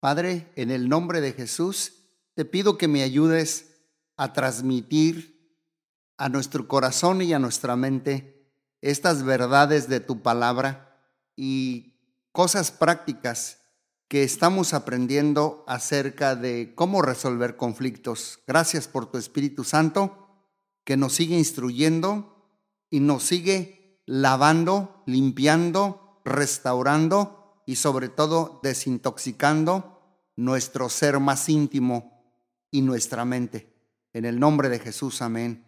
Padre, en el nombre de Jesús, te pido que me ayudes a transmitir a nuestro corazón y a nuestra mente estas verdades de tu palabra y cosas prácticas que estamos aprendiendo acerca de cómo resolver conflictos. Gracias por tu Espíritu Santo que nos sigue instruyendo y nos sigue lavando, limpiando, restaurando y sobre todo desintoxicando nuestro ser más íntimo y nuestra mente. En el nombre de Jesús, amén.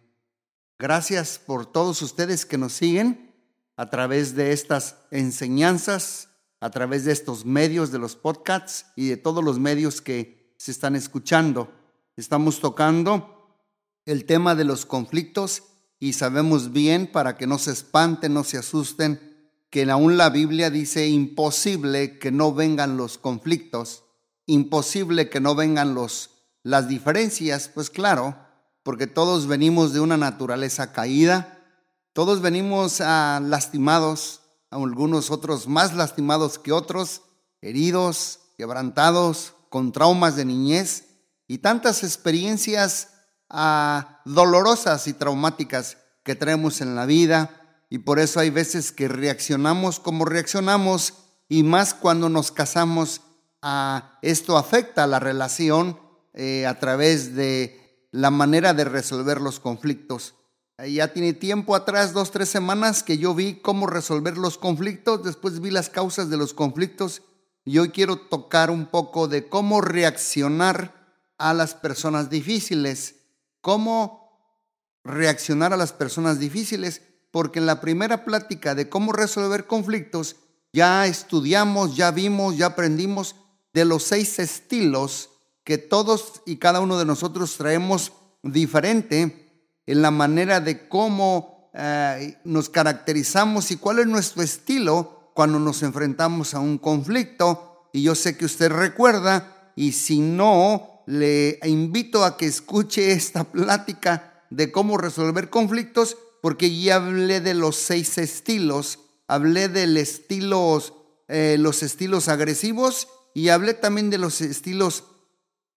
Gracias por todos ustedes que nos siguen a través de estas enseñanzas, a través de estos medios de los podcasts y de todos los medios que se están escuchando. Estamos tocando el tema de los conflictos y sabemos bien para que no se espanten, no se asusten, que aún la Biblia dice imposible que no vengan los conflictos, imposible que no vengan los, las diferencias, pues claro, porque todos venimos de una naturaleza caída, todos venimos a lastimados, algunos otros más lastimados que otros, heridos, quebrantados, con traumas de niñez y tantas experiencias ah, dolorosas y traumáticas que traemos en la vida y por eso hay veces que reaccionamos como reaccionamos y más cuando nos casamos, a, esto afecta a la relación eh, a través de la manera de resolver los conflictos. Ya tiene tiempo atrás, dos, tres semanas, que yo vi cómo resolver los conflictos, después vi las causas de los conflictos y hoy quiero tocar un poco de cómo reaccionar a las personas difíciles, cómo reaccionar a las personas difíciles porque en la primera plática de cómo resolver conflictos ya estudiamos, ya vimos, ya aprendimos de los seis estilos que todos y cada uno de nosotros traemos diferente en la manera de cómo eh, nos caracterizamos y cuál es nuestro estilo cuando nos enfrentamos a un conflicto. Y yo sé que usted recuerda y si no, le invito a que escuche esta plática de cómo resolver conflictos porque ya hablé de los seis estilos, hablé del estilos, eh, los estilos agresivos y hablé también de los estilos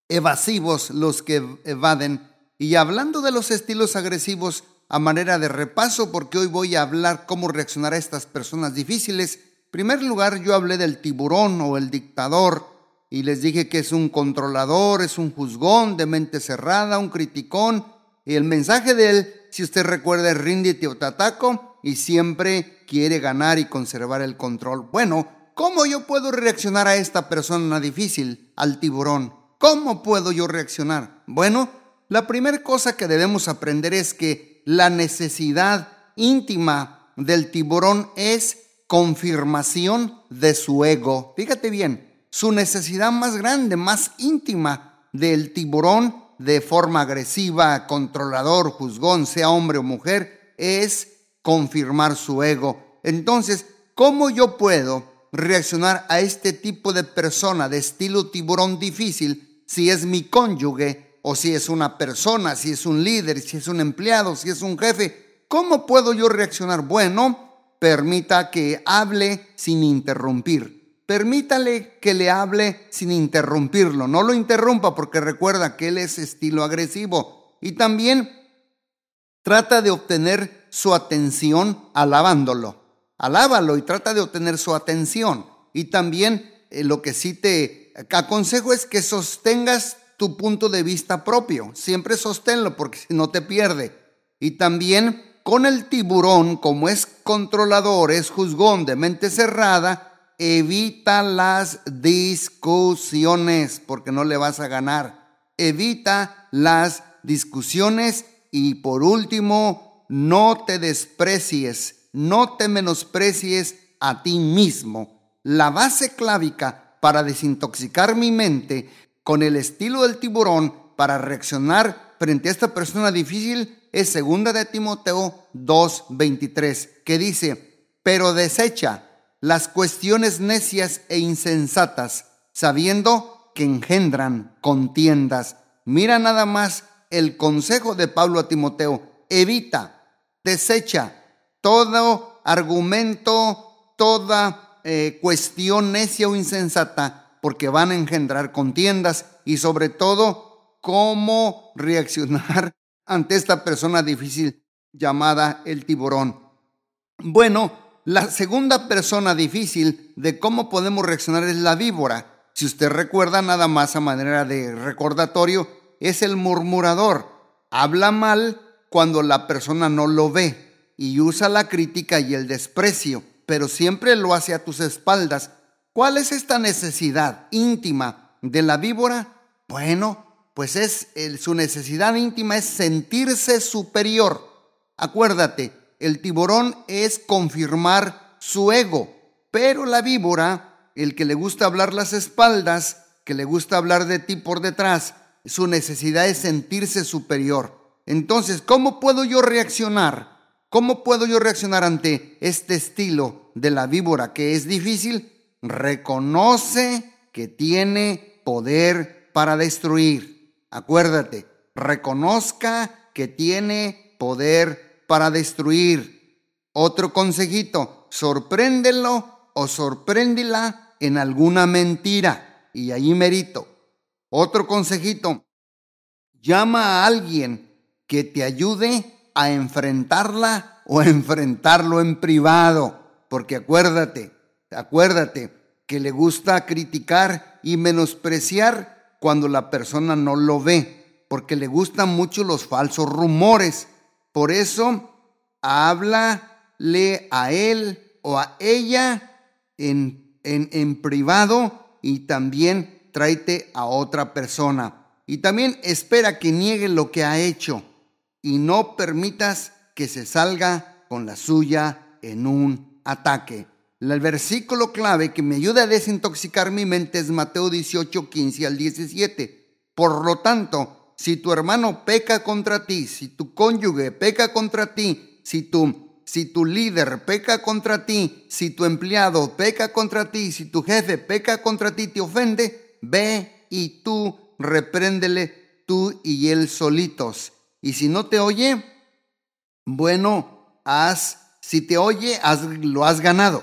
evasivos, los que evaden. Y hablando de los estilos agresivos a manera de repaso, porque hoy voy a hablar cómo reaccionar a estas personas difíciles. En primer lugar, yo hablé del tiburón o el dictador y les dije que es un controlador, es un juzgón de mente cerrada, un criticón. Y el mensaje de él si usted recuerda, es ríndete o tataco y siempre quiere ganar y conservar el control. Bueno, ¿cómo yo puedo reaccionar a esta persona difícil, al tiburón? ¿Cómo puedo yo reaccionar? Bueno, la primera cosa que debemos aprender es que la necesidad íntima del tiburón es confirmación de su ego. Fíjate bien, su necesidad más grande, más íntima del tiburón de forma agresiva, controlador, juzgón, sea hombre o mujer, es confirmar su ego. Entonces, ¿cómo yo puedo reaccionar a este tipo de persona de estilo tiburón difícil si es mi cónyuge o si es una persona, si es un líder, si es un empleado, si es un jefe? ¿Cómo puedo yo reaccionar? Bueno, permita que hable sin interrumpir permítale que le hable sin interrumpirlo. No lo interrumpa porque recuerda que él es estilo agresivo. Y también trata de obtener su atención alabándolo. Alábalo y trata de obtener su atención. Y también eh, lo que sí te aconsejo es que sostengas tu punto de vista propio. Siempre sosténlo porque si no te pierde. Y también con el tiburón, como es controlador, es juzgón de mente cerrada, evita las discusiones porque no le vas a ganar. Evita las discusiones y por último, no te desprecies, no te menosprecies a ti mismo. La base clávica para desintoxicar mi mente con el estilo del tiburón para reaccionar frente a esta persona difícil es segunda de Timoteo 2:23, que dice, "Pero desecha las cuestiones necias e insensatas, sabiendo que engendran contiendas. Mira nada más el consejo de Pablo a Timoteo. Evita, desecha todo argumento, toda eh, cuestión necia o insensata, porque van a engendrar contiendas y sobre todo cómo reaccionar ante esta persona difícil llamada el tiburón. Bueno, la segunda persona difícil de cómo podemos reaccionar es la víbora. Si usted recuerda nada más a manera de recordatorio, es el murmurador. Habla mal cuando la persona no lo ve y usa la crítica y el desprecio, pero siempre lo hace a tus espaldas. ¿Cuál es esta necesidad íntima de la víbora? Bueno, pues es su necesidad íntima es sentirse superior. Acuérdate, el tiburón es confirmar su ego, pero la víbora, el que le gusta hablar las espaldas, que le gusta hablar de ti por detrás, su necesidad es sentirse superior. Entonces, ¿cómo puedo yo reaccionar? ¿Cómo puedo yo reaccionar ante este estilo de la víbora que es difícil? Reconoce que tiene poder para destruir. Acuérdate, reconozca que tiene poder para destruir. Otro consejito, sorpréndelo o sorpréndela en alguna mentira. Y ahí merito. Otro consejito, llama a alguien que te ayude a enfrentarla o a enfrentarlo en privado. Porque acuérdate, acuérdate que le gusta criticar y menospreciar cuando la persona no lo ve, porque le gustan mucho los falsos rumores. Por eso, háblale a él o a ella en, en, en privado y también tráete a otra persona. Y también espera que niegue lo que ha hecho y no permitas que se salga con la suya en un ataque. El versículo clave que me ayuda a desintoxicar mi mente es Mateo 18, 15 al 17. Por lo tanto, si tu hermano peca contra ti, si tu cónyuge peca contra ti, si tu, si tu líder peca contra ti, si tu empleado peca contra ti, si tu jefe peca contra ti, te ofende, ve y tú repréndele tú y él solitos. Y si no te oye, bueno, haz, si te oye, lo has ganado.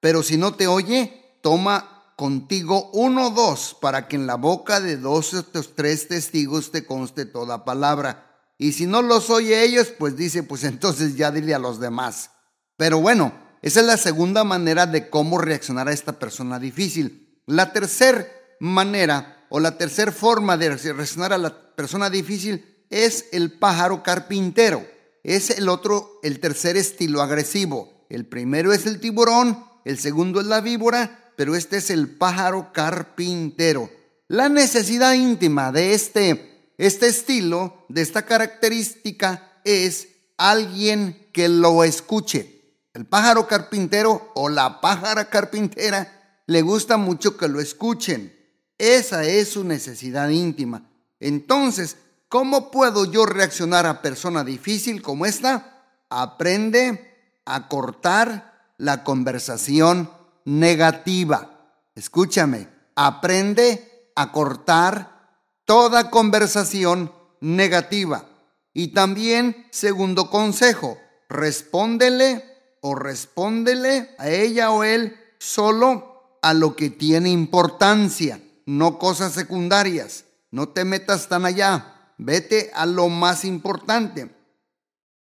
Pero si no te oye, toma contigo uno dos para que en la boca de dos o tres testigos te conste toda palabra. Y si no los oye ellos, pues dice, pues entonces ya dile a los demás. Pero bueno, esa es la segunda manera de cómo reaccionar a esta persona difícil. La tercera manera o la tercera forma de reaccionar a la persona difícil es el pájaro carpintero. Es el otro, el tercer estilo agresivo. El primero es el tiburón el segundo es la víbora, pero este es el pájaro carpintero. La necesidad íntima de este, este estilo, de esta característica, es alguien que lo escuche. El pájaro carpintero o la pájara carpintera le gusta mucho que lo escuchen. Esa es su necesidad íntima. Entonces, ¿cómo puedo yo reaccionar a persona difícil como esta? Aprende a cortar la conversación negativa. Escúchame, aprende a cortar toda conversación negativa. Y también, segundo consejo, respóndele o respóndele a ella o él solo a lo que tiene importancia, no cosas secundarias. No te metas tan allá, vete a lo más importante.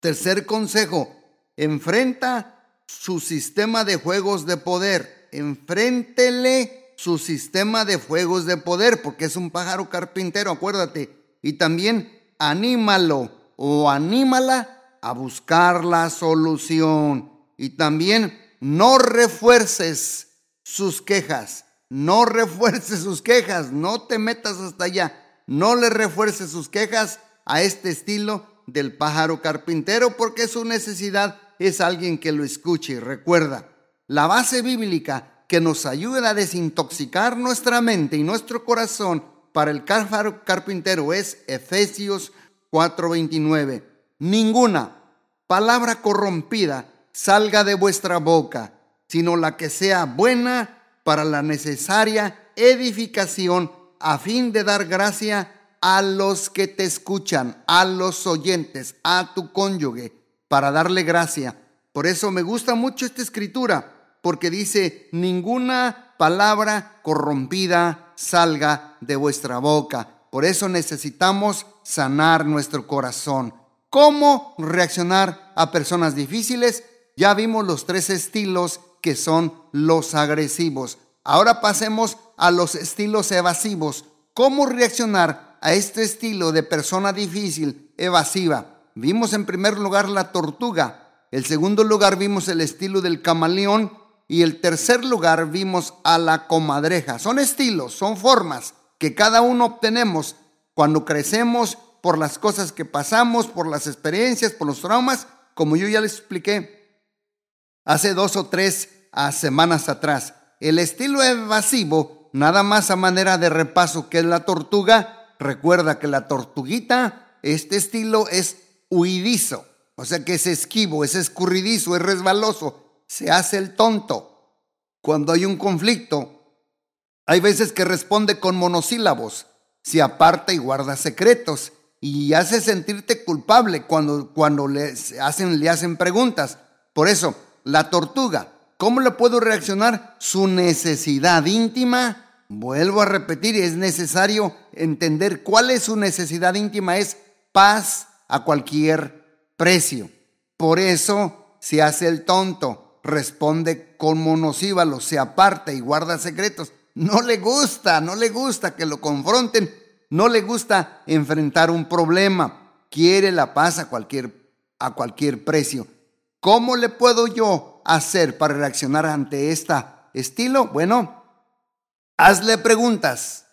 Tercer consejo, enfrenta su sistema de juegos de poder. Enfréntele su sistema de juegos de poder, porque es un pájaro carpintero, acuérdate. Y también anímalo o anímala a buscar la solución. Y también no refuerces sus quejas. No refuerces sus quejas. No te metas hasta allá. No le refuerces sus quejas a este estilo del pájaro carpintero porque su necesidad es alguien que lo escuche. Recuerda, la base bíblica que nos ayuda a desintoxicar nuestra mente y nuestro corazón para el carpintero es Efesios 4:29. Ninguna palabra corrompida salga de vuestra boca, sino la que sea buena para la necesaria edificación a fin de dar gracia a los que te escuchan, a los oyentes, a tu cónyuge para darle gracia. Por eso me gusta mucho esta escritura, porque dice, ninguna palabra corrompida salga de vuestra boca. Por eso necesitamos sanar nuestro corazón. ¿Cómo reaccionar a personas difíciles? Ya vimos los tres estilos que son los agresivos. Ahora pasemos a los estilos evasivos. ¿Cómo reaccionar a este estilo de persona difícil, evasiva? Vimos en primer lugar la tortuga. El segundo lugar vimos el estilo del camaleón. Y el tercer lugar vimos a la comadreja. Son estilos, son formas que cada uno obtenemos cuando crecemos por las cosas que pasamos, por las experiencias, por los traumas, como yo ya les expliqué hace dos o tres semanas atrás. El estilo evasivo, nada más a manera de repaso que es la tortuga, recuerda que la tortuguita, este estilo es huidizo, o sea que es esquivo, es escurridizo, es resbaloso, se hace el tonto. Cuando hay un conflicto, hay veces que responde con monosílabos, se aparta y guarda secretos y hace sentirte culpable cuando, cuando le, hacen, le hacen preguntas. Por eso, la tortuga, ¿cómo le puedo reaccionar? Su necesidad íntima, vuelvo a repetir, es necesario entender cuál es su necesidad íntima, es paz a cualquier precio. Por eso se hace el tonto, responde con monosílabos, se aparta y guarda secretos. No le gusta, no le gusta que lo confronten, no le gusta enfrentar un problema, quiere la paz a cualquier, a cualquier precio. ¿Cómo le puedo yo hacer para reaccionar ante este estilo? Bueno, hazle preguntas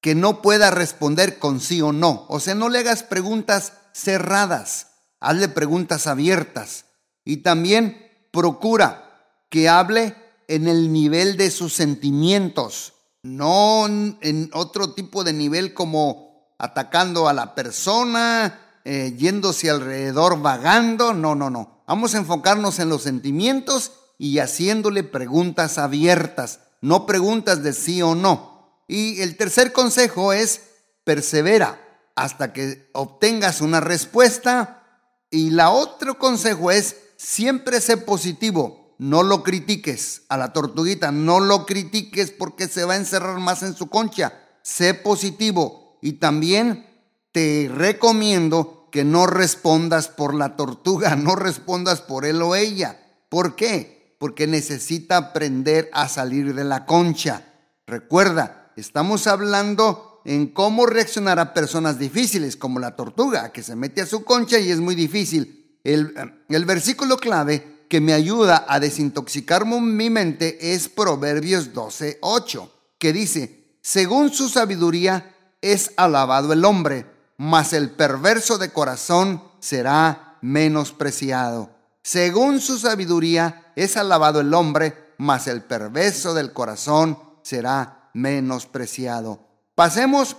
que no pueda responder con sí o no. O sea, no le hagas preguntas cerradas, hazle preguntas abiertas. Y también procura que hable en el nivel de sus sentimientos, no en otro tipo de nivel como atacando a la persona, eh, yéndose alrededor vagando, no, no, no. Vamos a enfocarnos en los sentimientos y haciéndole preguntas abiertas, no preguntas de sí o no. Y el tercer consejo es persevera hasta que obtengas una respuesta. Y la otro consejo es siempre sé positivo no lo critiques a la tortuguita, no lo critiques porque se va a encerrar más en su concha. Sé positivo y también te recomiendo que no respondas por la tortuga, no respondas por él o ella. ¿Por qué? Porque necesita aprender a salir de la concha. Recuerda, estamos hablando en cómo reaccionar a personas difíciles, como la tortuga, que se mete a su concha y es muy difícil. El, el versículo clave que me ayuda a desintoxicar mi mente es Proverbios 12:8, que dice, según su sabiduría es alabado el hombre, mas el perverso de corazón será menospreciado. Según su sabiduría es alabado el hombre, mas el perverso del corazón será menospreciado. Pasemos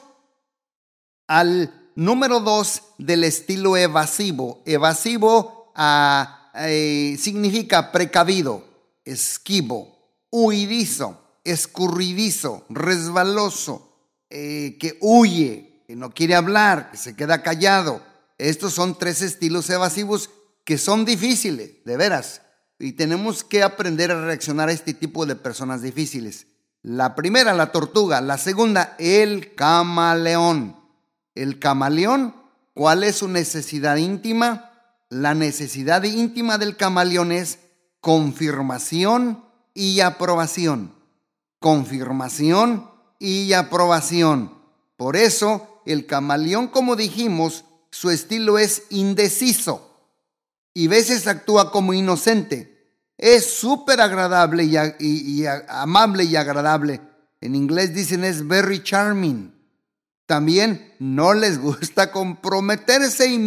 al número dos del estilo evasivo. Evasivo a eh, significa precavido, esquivo, huidizo, escurridizo, resbaloso, eh, que huye, que no quiere hablar, que se queda callado. Estos son tres estilos evasivos que son difíciles, de veras, y tenemos que aprender a reaccionar a este tipo de personas difíciles. La primera, la tortuga. La segunda, el camaleón. El camaleón, ¿cuál es su necesidad íntima? La necesidad íntima del camaleón es confirmación y aprobación. Confirmación y aprobación. Por eso, el camaleón, como dijimos, su estilo es indeciso y veces actúa como inocente. Es súper agradable y, amable y agradable. En inglés dicen es very charming. También no les gusta comprometerse y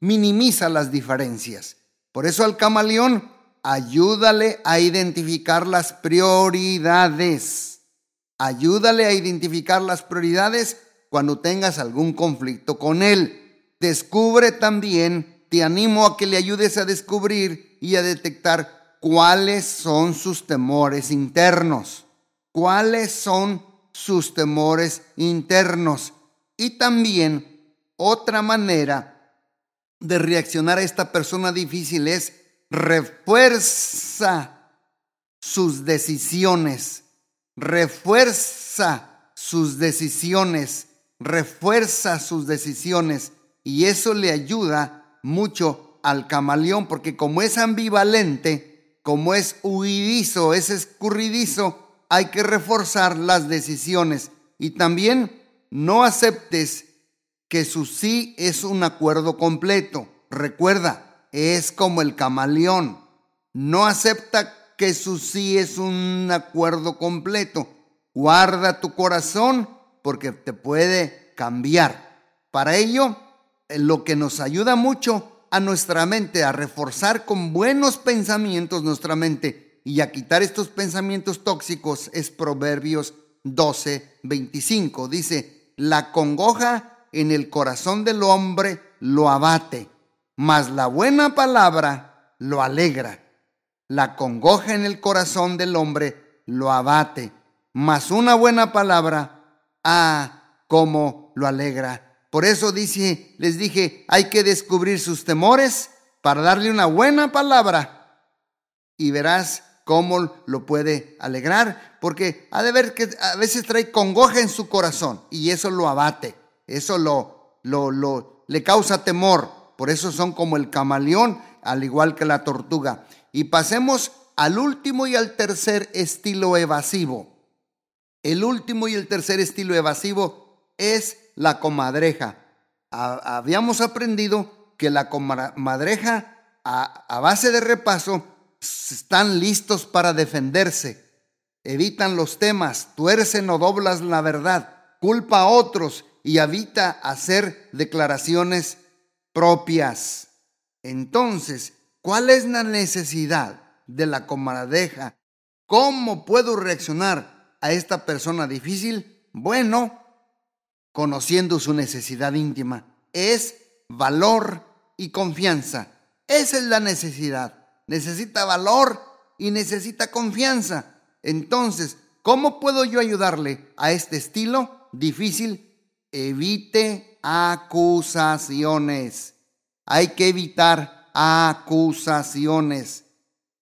minimiza las diferencias. Por eso al camaleón, ayúdale a identificar las prioridades. Ayúdale a identificar las prioridades cuando tengas algún conflicto con él. Descubre también, te animo a que le ayudes a descubrir y a detectar cuáles son sus temores internos. Cuáles son sus temores internos. Y también otra manera de reaccionar a esta persona difícil es refuerza sus decisiones, refuerza sus decisiones, refuerza sus decisiones y eso le ayuda mucho al camaleón porque como es ambivalente, como es huidizo, es escurridizo, hay que reforzar las decisiones y también no aceptes que su sí es un acuerdo completo. Recuerda, es como el camaleón. No acepta que su sí es un acuerdo completo. Guarda tu corazón porque te puede cambiar. Para ello, lo que nos ayuda mucho a nuestra mente, a reforzar con buenos pensamientos nuestra mente y a quitar estos pensamientos tóxicos es Proverbios 12, 25. Dice, la congoja en el corazón del hombre lo abate, mas la buena palabra lo alegra. La congoja en el corazón del hombre lo abate, mas una buena palabra, ah, cómo lo alegra. Por eso les dije, hay que descubrir sus temores para darle una buena palabra y verás cómo lo puede alegrar, porque ha de ver que a veces trae congoja en su corazón y eso lo abate, eso lo, lo, lo le causa temor. Por eso son como el camaleón, al igual que la tortuga. Y pasemos al último y al tercer estilo evasivo. El último y el tercer estilo evasivo es la comadreja. Habíamos aprendido que la comadreja, a, base de repaso, están listos para defenderse. Evitan los temas, tuercen o doblas la verdad, culpa a otros y evita hacer declaraciones propias. Entonces, ¿cuál es la necesidad de la comadreja? ¿Cómo puedo reaccionar a esta persona difícil? Bueno, conociendo su necesidad íntima. Es valor y confianza. Esa es la necesidad. Necesita valor y necesita confianza. Entonces, ¿cómo puedo yo ayudarle a este estilo difícil? Evite acusaciones. Hay que evitar acusaciones.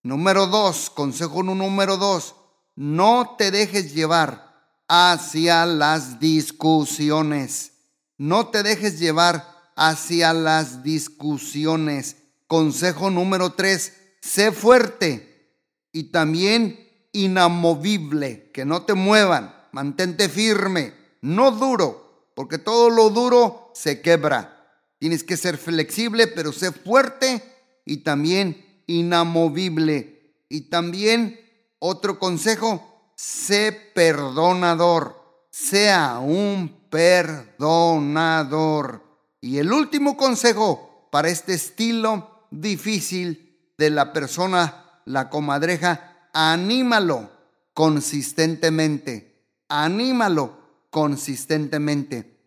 Número dos, consejo número dos, no te dejes llevar hacia las discusiones. No te dejes llevar hacia las discusiones. Consejo número tres, sé fuerte y también inamovible, que no te muevan, mantente firme, no duro, porque todo lo duro se quebra. Tienes que ser flexible, pero sé fuerte y también inamovible. Y también otro consejo, sé perdonador, sea un perdonador. Y el último consejo para este estilo difícil de la persona, la comadreja, anímalo consistentemente, anímalo consistentemente.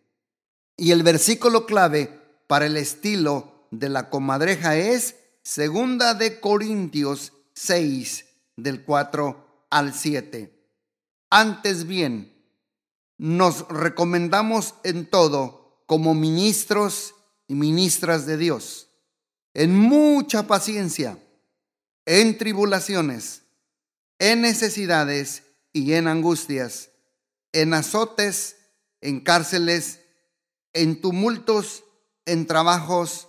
Y el versículo clave para el estilo de la comadreja es Segunda de Corintios 6 del 4 al 7. Antes bien, nos recomendamos en todo como ministros y ministras de Dios, en mucha paciencia, en tribulaciones, en necesidades y en angustias, en azotes, en cárceles, en tumultos, en trabajos,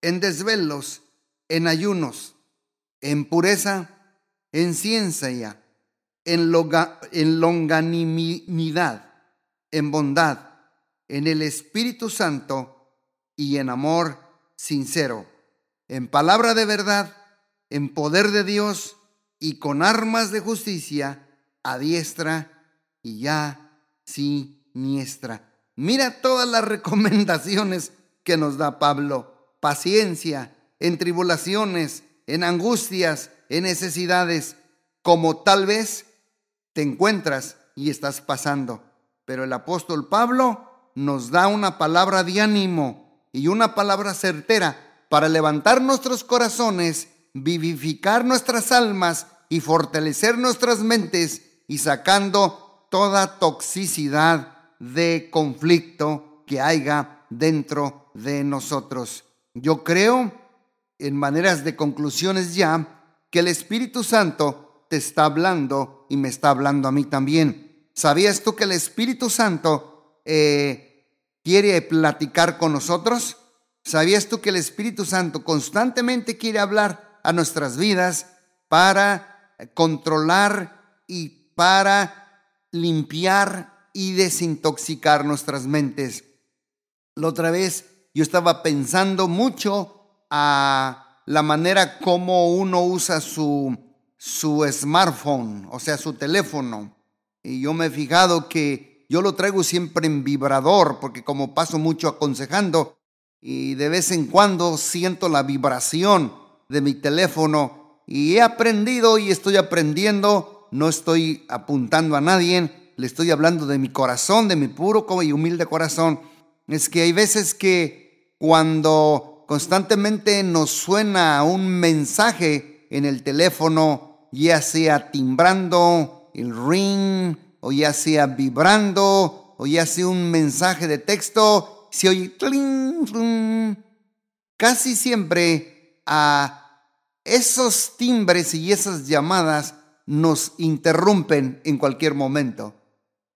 en desvelos, en ayunos, en pureza, en ciencia en, longanimidad, en bondad, en el Espíritu Santo y en amor sincero, en palabra de verdad, en poder de Dios y con armas de justicia a diestra y ya siniestra. Mira todas las recomendaciones que nos da Pablo. Paciencia en tribulaciones, en angustias, en necesidades, como tal vez te encuentras y estás pasando. Pero el apóstol Pablo nos da una palabra de ánimo y una palabra certera para levantar nuestros corazones, vivificar nuestras almas y fortalecer nuestras mentes y sacando toda toxicidad de conflicto que haya dentro de nosotros. Yo creo, en maneras de conclusiones ya, que el Espíritu Santo te está hablando y me está hablando a mí también. ¿Sabías tú que el Espíritu Santo eh, quiere platicar con nosotros? ¿Sabías tú que el Espíritu Santo constantemente quiere hablar a nuestras vidas para controlar y para limpiar y desintoxicar nuestras mentes? La otra vez yo estaba pensando mucho a la manera como uno usa su, su smartphone, o sea, su teléfono. Y yo me he fijado que yo lo traigo siempre en vibrador, porque como paso mucho aconsejando, y de vez en cuando siento la vibración de mi teléfono y he aprendido y estoy aprendiendo, no estoy apuntando a nadie, le estoy hablando de mi corazón, de mi puro y humilde corazón. Es que hay veces que cuando constantemente nos suena un mensaje en el teléfono, ya sea timbrando el ring, o ya sea vibrando, o ya sea un mensaje de texto, se oye casi siempre a esos timbres y esas llamadas nos interrumpen en cualquier momento.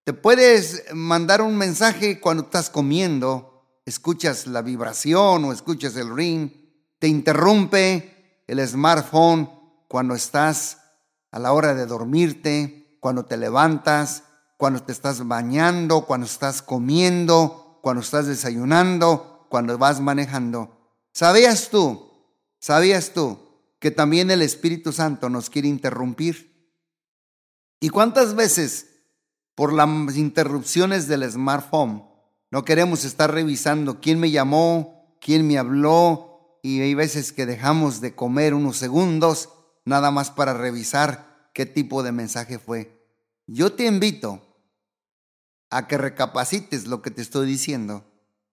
Te puedes mandar un mensaje cuando estás comiendo, escuchas la vibración o escuchas el ring, te interrumpe el smartphone cuando estás a la hora de dormirte, cuando te levantas, cuando te estás bañando, cuando estás comiendo, cuando estás desayunando, cuando vas manejando. ¿Sabías tú? ¿Sabías tú que también el Espíritu Santo nos quiere interrumpir? ¿Y cuántas veces por las interrupciones del smartphone no queremos estar revisando quién me llamó, quién me habló? Y hay veces que dejamos de comer unos segundos nada más para revisar qué tipo de mensaje fue. Yo te invito a que recapacites lo que te estoy diciendo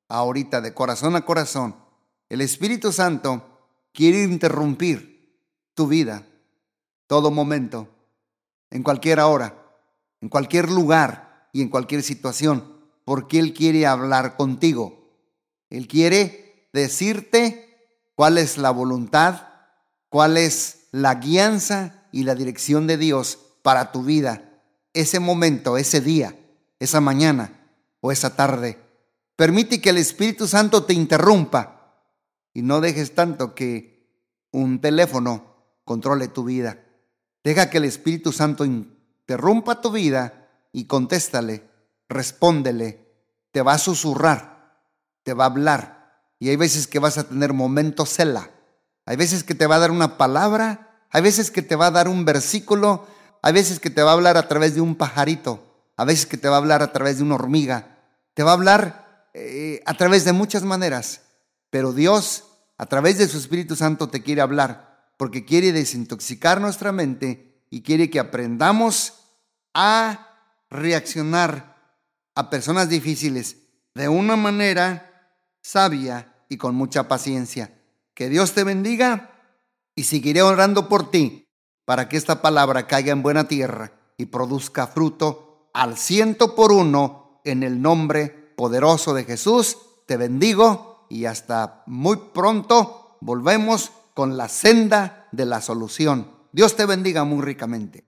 ahorita de corazón a corazón. El Espíritu Santo quiere interrumpir tu vida todo momento, en cualquier hora, en cualquier lugar y en cualquier situación, porque Él quiere hablar contigo. Él quiere decirte cuál es la voluntad, cuál es la guianza y la dirección de Dios para tu vida, ese momento, ese día esa mañana o esa tarde. Permite que el Espíritu Santo te interrumpa y no dejes tanto que un teléfono controle tu vida. Deja que el Espíritu Santo interrumpa tu vida y contéstale, respóndele, te va a susurrar, te va a hablar. Y hay veces que vas a tener momentos cela. Hay veces que te va a dar una palabra, hay veces que te va a dar un versículo, hay veces que te va a hablar a través de un pajarito a veces que te va a hablar a través de una hormiga, te va a hablar eh, a través de muchas maneras, pero Dios a través de su Espíritu Santo te quiere hablar porque quiere desintoxicar nuestra mente y quiere que aprendamos a reaccionar a personas difíciles de una manera sabia y con mucha paciencia. Que Dios te bendiga y seguiré orando por ti para que esta palabra caiga en buena tierra y produzca fruto al ciento por uno en el nombre poderoso de Jesús. Te bendigo y hasta muy pronto volvemos con la senda de la solución. Dios te bendiga muy ricamente.